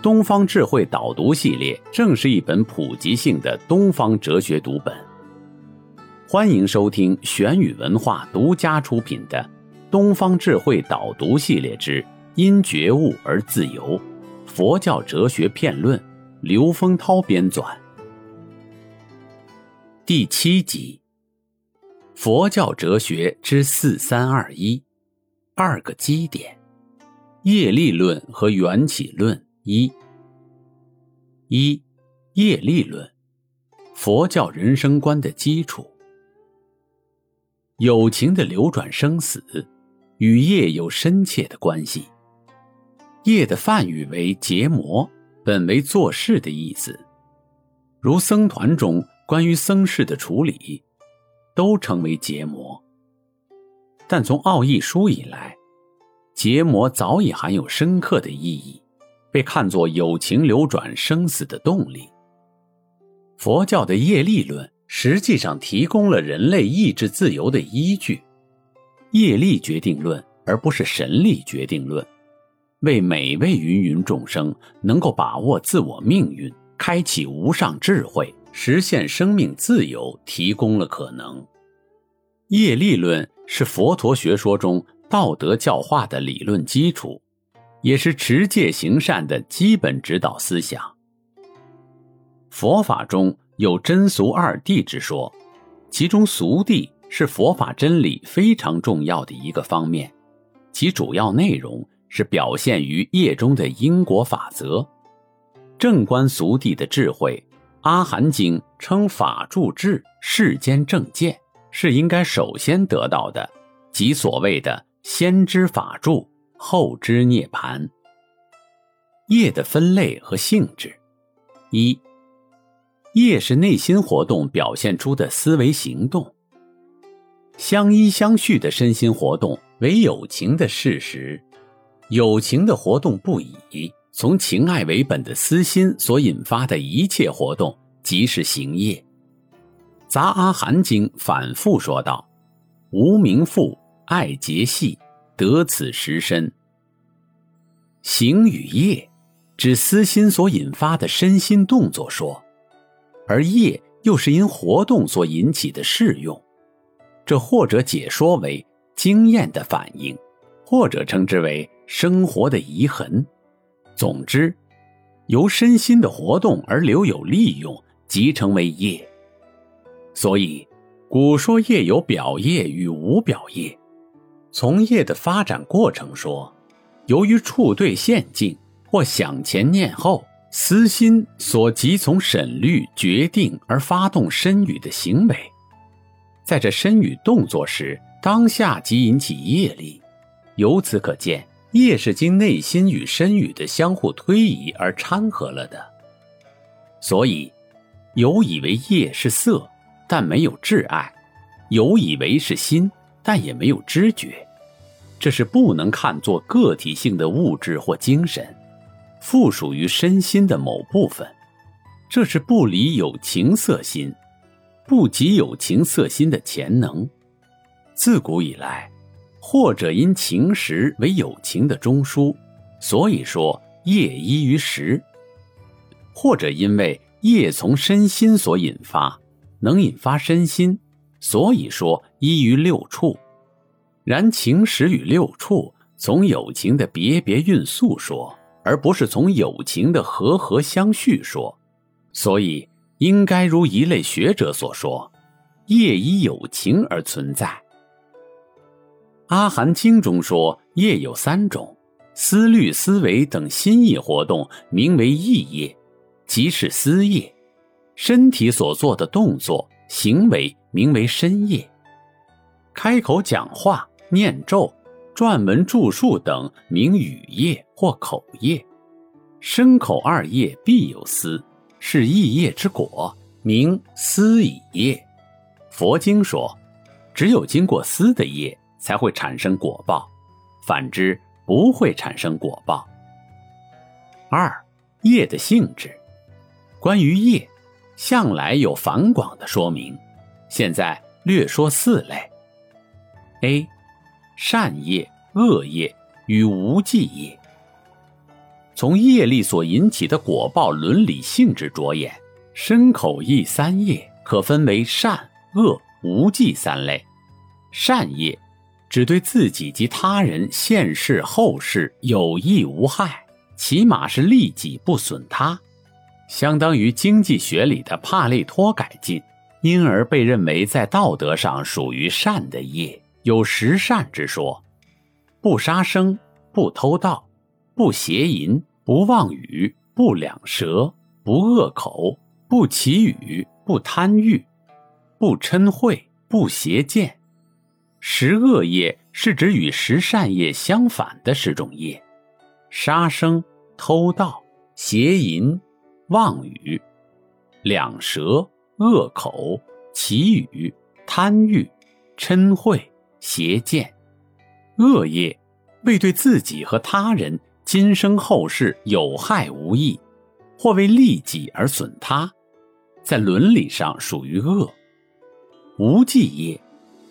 东方智慧导读系列正是一本普及性的东方哲学读本。欢迎收听玄宇文化独家出品的《东方智慧导读系列之因觉悟而自由：佛教哲学片论》，刘丰涛编纂。第七集：佛教哲学之四三二一，二个基点：业力论和缘起论。一，一，业力论，佛教人生观的基础。有情的流转生死，与业有深切的关系。业的梵语为结魔，本为做事的意思，如僧团中。关于僧事的处理，都称为结魔。但从奥义书以来，结魔早已含有深刻的意义，被看作有情流转生死的动力。佛教的业力论实际上提供了人类意志自由的依据，业力决定论而不是神力决定论，为每位芸芸众生能够把握自我命运，开启无上智慧。实现生命自由提供了可能。业力论是佛陀学说中道德教化的理论基础，也是持戒行善的基本指导思想。佛法中有真俗二谛之说，其中俗谛是佛法真理非常重要的一个方面，其主要内容是表现于业中的因果法则。正观俗谛的智慧。阿含经称法住智世间正见是应该首先得到的，即所谓的先知法住，后知涅盘。业的分类和性质：一、业是内心活动表现出的思维行动，相依相续的身心活动为有情的事实，有情的活动不已。从情爱为本的私心所引发的一切活动，即是行业。《杂阿含经》反复说道：“无名父爱结系，得此实身。”行与业，指私心所引发的身心动作说，而业又是因活动所引起的事用，这或者解说为经验的反应，或者称之为生活的遗痕。总之，由身心的活动而留有利用，即成为业。所以，古说业有表业与无表业。从业的发展过程说，由于处对现境或想前念后，私心所即从审虑决定而发动身语的行为，在这身语动作时，当下即引起业力。由此可见。业是经内心与身语的相互推移而掺合了的，所以有以为业是色，但没有挚爱；有以为是心，但也没有知觉。这是不能看作个体性的物质或精神，附属于身心的某部分。这是不离有情色心，不及有情色心的潜能。自古以来。或者因情识为有情的中枢，所以说业依于识；或者因为业从身心所引发，能引发身心，所以说依于六处。然情识与六处从友情的别别运速说，而不是从友情的和和相续说，所以应该如一类学者所说，业以友情而存在。阿含经中说，业有三种：思虑、思维等心意活动，名为意业，即是思业；身体所做的动作、行为，名为身业；开口讲话、念咒、撰文著述等，名语业或口业；身口二业必有思，是意业之果，名思以业。佛经说，只有经过思的业才会产生果报，反之不会产生果报。二业的性质，关于业，向来有繁广的说明，现在略说四类。A，善业、恶业与无记业。从业力所引起的果报伦理性质着眼，身口意三业可分为善、恶、无记三类。善业只对自己及他人现世后世有益无害，起码是利己不损他，相当于经济学里的帕累托改进，因而被认为在道德上属于善的业，有十善之说：不杀生，不偷盗，不邪淫。不妄语，不两舌，不恶口，不绮语，不贪欲，不嗔恚，不邪见。十恶业是指与十善业相反的十种业：杀生、偷盗、邪淫、妄语、两舌、恶口、绮语、贪欲、嗔恚、邪见。恶业为对自己和他人。今生后世有害无益，或为利己而损他，在伦理上属于恶。无忌业，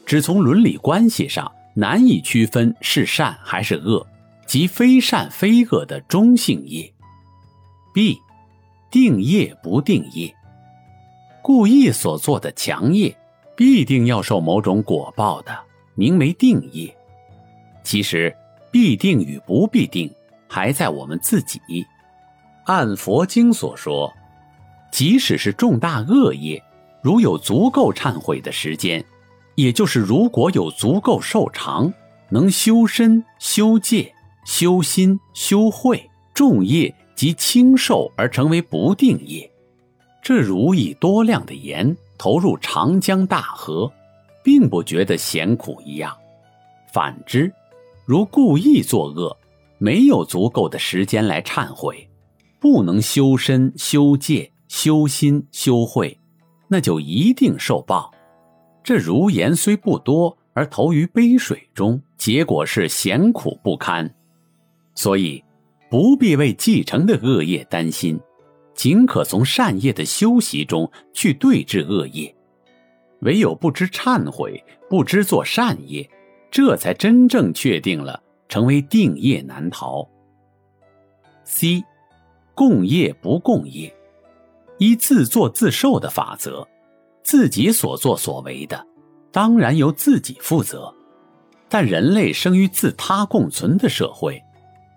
只从伦理关系上难以区分是善还是恶，即非善非恶的中性业。B，定业不定业，故意所做的强业，必定要受某种果报的，名为定业。其实，必定与不必定。还在我们自己。按佛经所说，即使是重大恶业，如有足够忏悔的时间，也就是如果有足够寿长，能修身、修戒、修心、修慧，重业及轻寿而成为不定业，这如以多量的盐投入长江大河，并不觉得咸苦一样。反之，如故意作恶。没有足够的时间来忏悔，不能修身、修戒、修心、修慧，那就一定受报。这如盐虽不多，而投于杯水中，结果是咸苦不堪。所以，不必为继承的恶业担心，仅可从善业的修习中去对治恶业。唯有不知忏悔，不知做善业，这才真正确定了。成为定业难逃。C，共业不共业，依自作自受的法则，自己所作所为的，当然由自己负责。但人类生于自他共存的社会，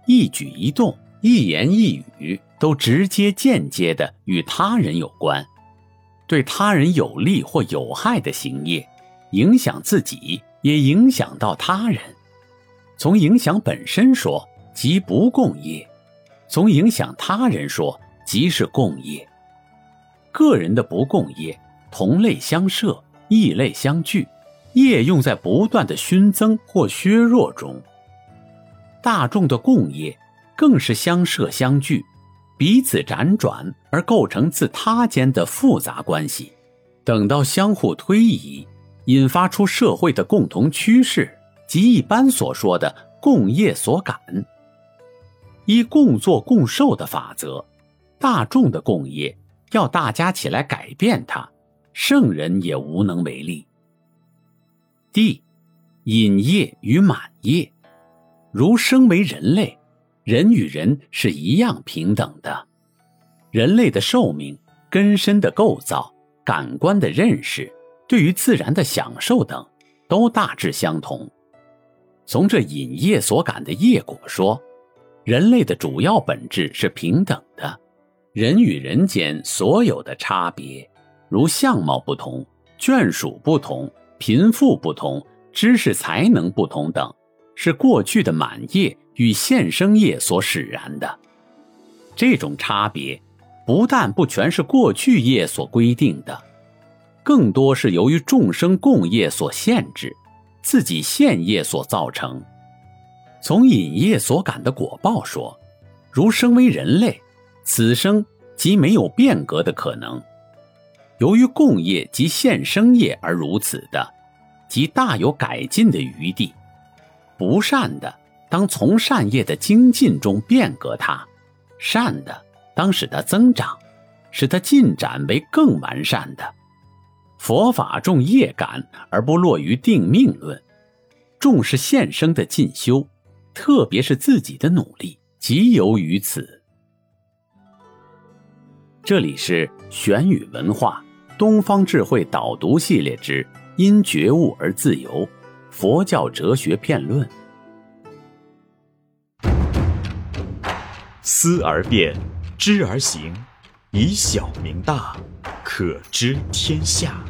一举一动、一言一语都直接间接的与他人有关。对他人有利或有害的行业，影响自己，也影响到他人。从影响本身说，即不共业；从影响他人说，即是共业。个人的不共业，同类相摄，异类相聚，业用在不断的熏增或削弱中。大众的共业，更是相摄相聚，彼此辗转而构成自他间的复杂关系。等到相互推移，引发出社会的共同趋势。即一般所说的共业所感，依共作共受的法则，大众的共业要大家起来改变它，圣人也无能为力。D，隐业与满业，如生为人类，人与人是一样平等的，人类的寿命、根深的构造、感官的认识，对于自然的享受等，都大致相同。从这引业所感的业果说，人类的主要本质是平等的，人与人间所有的差别，如相貌不同、眷属不同、贫富不同、知识才能不同等，是过去的满业与现生业所使然的。这种差别，不但不全是过去业所规定的，更多是由于众生共业所限制。自己现业所造成，从引业所感的果报说，如生为人类，此生即没有变革的可能。由于共业及现生业而如此的，即大有改进的余地。不善的，当从善业的精进中变革它；善的，当使它增长，使它进展为更完善的。佛法重业感而不落于定命论，重视现生的进修，特别是自己的努力，即由于此。这里是玄宇文化东方智慧导读系列之“因觉悟而自由”。佛教哲学辩论。思而变，知而行，以小明大，可知天下。